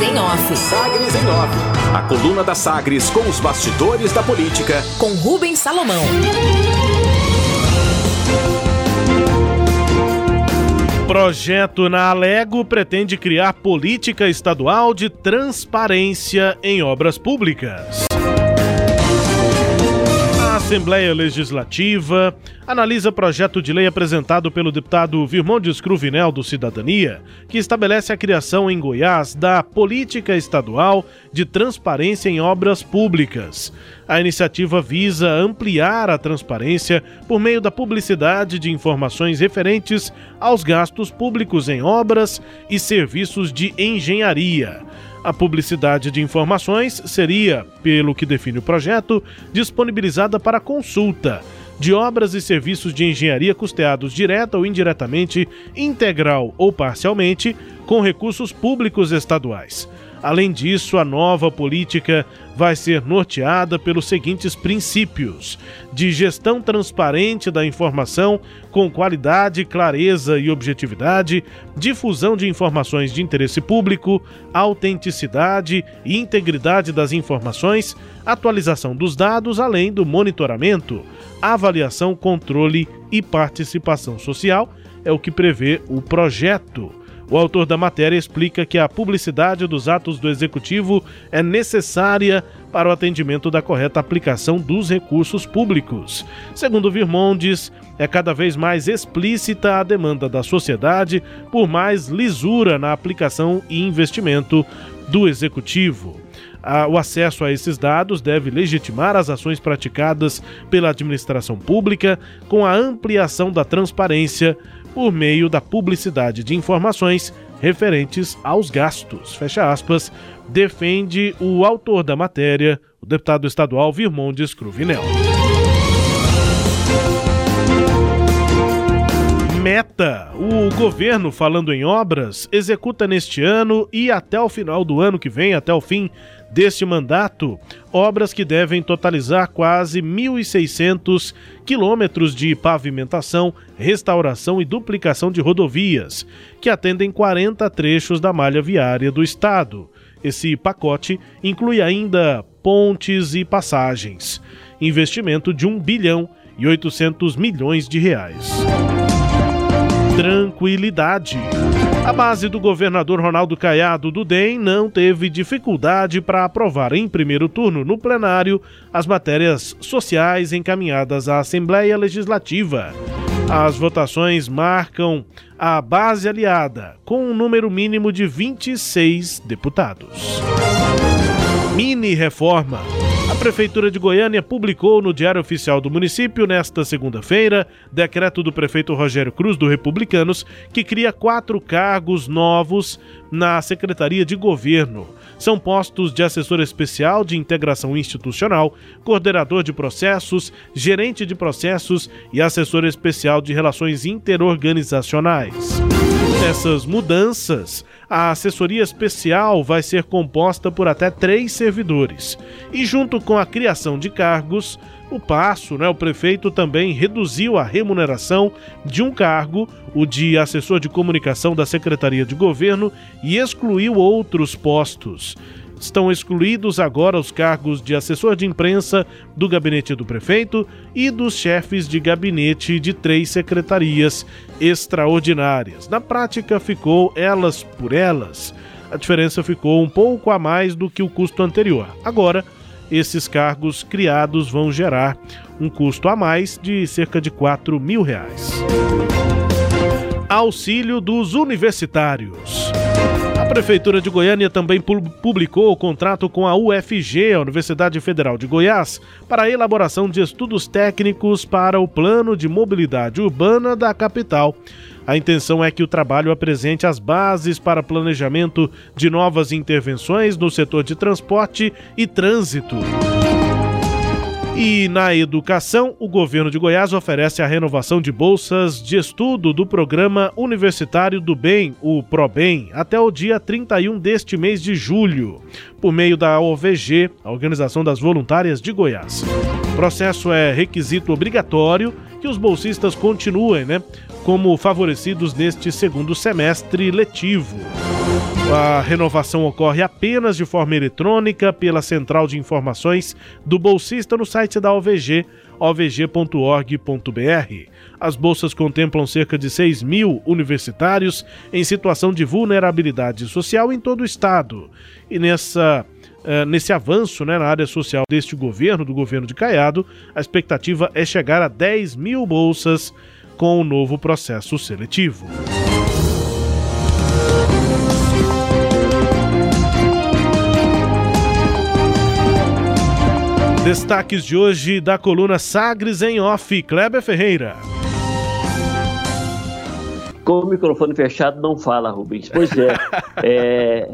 Sagres em Off. Sagres em Off. A coluna da Sagres com os bastidores da política. Com Rubens Salomão. Projeto na Alego pretende criar política estadual de transparência em obras públicas. Assembleia Legislativa analisa projeto de lei apresentado pelo deputado Virmondes Cruvinel do Cidadania, que estabelece a criação em Goiás da Política Estadual de Transparência em Obras Públicas. A iniciativa visa ampliar a transparência por meio da publicidade de informações referentes aos gastos públicos em obras e serviços de engenharia. A publicidade de informações seria, pelo que define o projeto, disponibilizada para consulta de obras e serviços de engenharia custeados direta ou indiretamente, integral ou parcialmente, com recursos públicos estaduais. Além disso, a nova política vai ser norteada pelos seguintes princípios: de gestão transparente da informação com qualidade, clareza e objetividade, difusão de informações de interesse público, autenticidade e integridade das informações, atualização dos dados, além do monitoramento, avaliação, controle e participação social, é o que prevê o projeto. O autor da matéria explica que a publicidade dos atos do executivo é necessária para o atendimento da correta aplicação dos recursos públicos. Segundo Virmondes, é cada vez mais explícita a demanda da sociedade por mais lisura na aplicação e investimento do executivo. O acesso a esses dados deve legitimar as ações praticadas pela administração pública com a ampliação da transparência por meio da publicidade de informações referentes aos gastos. Fecha aspas, defende o autor da matéria, o deputado estadual Virmondes Cruvinel. Meta: o governo, falando em obras, executa neste ano e até o final do ano que vem, até o fim deste mandato, obras que devem totalizar quase 1.600 quilômetros de pavimentação, restauração e duplicação de rodovias, que atendem 40 trechos da malha viária do estado. Esse pacote inclui ainda pontes e passagens. Investimento de 1 bilhão e 800 milhões de reais. Tranquilidade. A base do governador Ronaldo Caiado do DEM não teve dificuldade para aprovar em primeiro turno no plenário as matérias sociais encaminhadas à Assembleia Legislativa. As votações marcam a base aliada, com um número mínimo de 26 deputados. Mini reforma. Prefeitura de Goiânia publicou no Diário Oficial do Município, nesta segunda-feira, decreto do prefeito Rogério Cruz, do Republicanos, que cria quatro cargos novos na Secretaria de Governo. São postos de assessor especial de integração institucional, coordenador de processos, gerente de processos e assessor especial de relações interorganizacionais. Nessas mudanças, a assessoria especial vai ser composta por até três servidores. E junto com a criação de cargos, o passo, né, o prefeito também reduziu a remuneração de um cargo, o de assessor de comunicação da Secretaria de Governo, e excluiu outros postos. Estão excluídos agora os cargos de assessor de imprensa do gabinete do prefeito e dos chefes de gabinete de três secretarias extraordinárias. Na prática, ficou elas por elas. A diferença ficou um pouco a mais do que o custo anterior. Agora, esses cargos criados vão gerar um custo a mais de cerca de 4 mil reais. Auxílio dos universitários. Prefeitura de Goiânia também publicou o contrato com a UFG, a Universidade Federal de Goiás, para a elaboração de estudos técnicos para o plano de mobilidade urbana da capital. A intenção é que o trabalho apresente as bases para planejamento de novas intervenções no setor de transporte e trânsito. E na educação, o governo de Goiás oferece a renovação de bolsas de estudo do Programa Universitário do Bem, o ProBem, até o dia 31 deste mês de julho, por meio da OVG, a Organização das Voluntárias de Goiás. O processo é requisito obrigatório que os bolsistas continuem, né, como favorecidos neste segundo semestre letivo. A renovação ocorre apenas de forma eletrônica pela Central de Informações do Bolsista no site da OVG, ovg.org.br. As bolsas contemplam cerca de 6 mil universitários em situação de vulnerabilidade social em todo o estado. E nessa Uh, nesse avanço né, na área social deste governo, do governo de Caiado, a expectativa é chegar a 10 mil bolsas com o novo processo seletivo. Destaques de hoje da coluna Sagres em Off, Kleber Ferreira. Com o microfone fechado não fala, Rubens. Pois é, é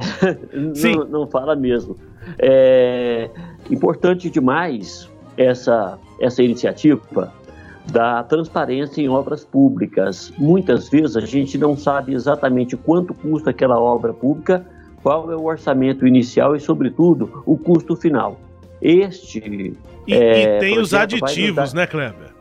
não, não, fala mesmo. É importante demais essa, essa iniciativa da transparência em obras públicas. Muitas vezes a gente não sabe exatamente quanto custa aquela obra pública, qual é o orçamento inicial e, sobretudo, o custo final. Este. E, é, e tem os aditivos, dar... né, Kleber?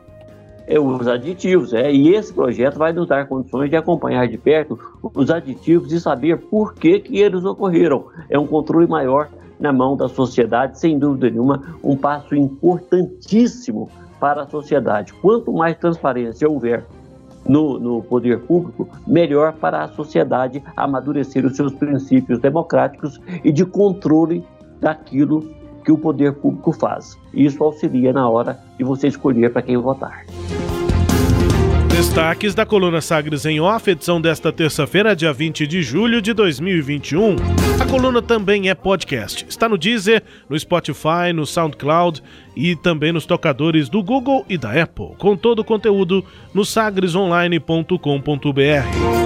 É, os aditivos, é. E esse projeto vai nos dar condições de acompanhar de perto os aditivos e saber por que, que eles ocorreram. É um controle maior na mão da sociedade, sem dúvida nenhuma, um passo importantíssimo para a sociedade. Quanto mais transparência houver no, no, poder público, melhor para a sociedade amadurecer os seus princípios democráticos e de controle daquilo que o poder público faz. Isso auxilia na hora de você escolher para quem votar. Destaques da coluna Sagres em Off, edição desta terça-feira, dia 20 de julho de 2021. A coluna também é podcast. Está no Deezer, no Spotify, no SoundCloud e também nos tocadores do Google e da Apple, com todo o conteúdo no sagresonline.com.br.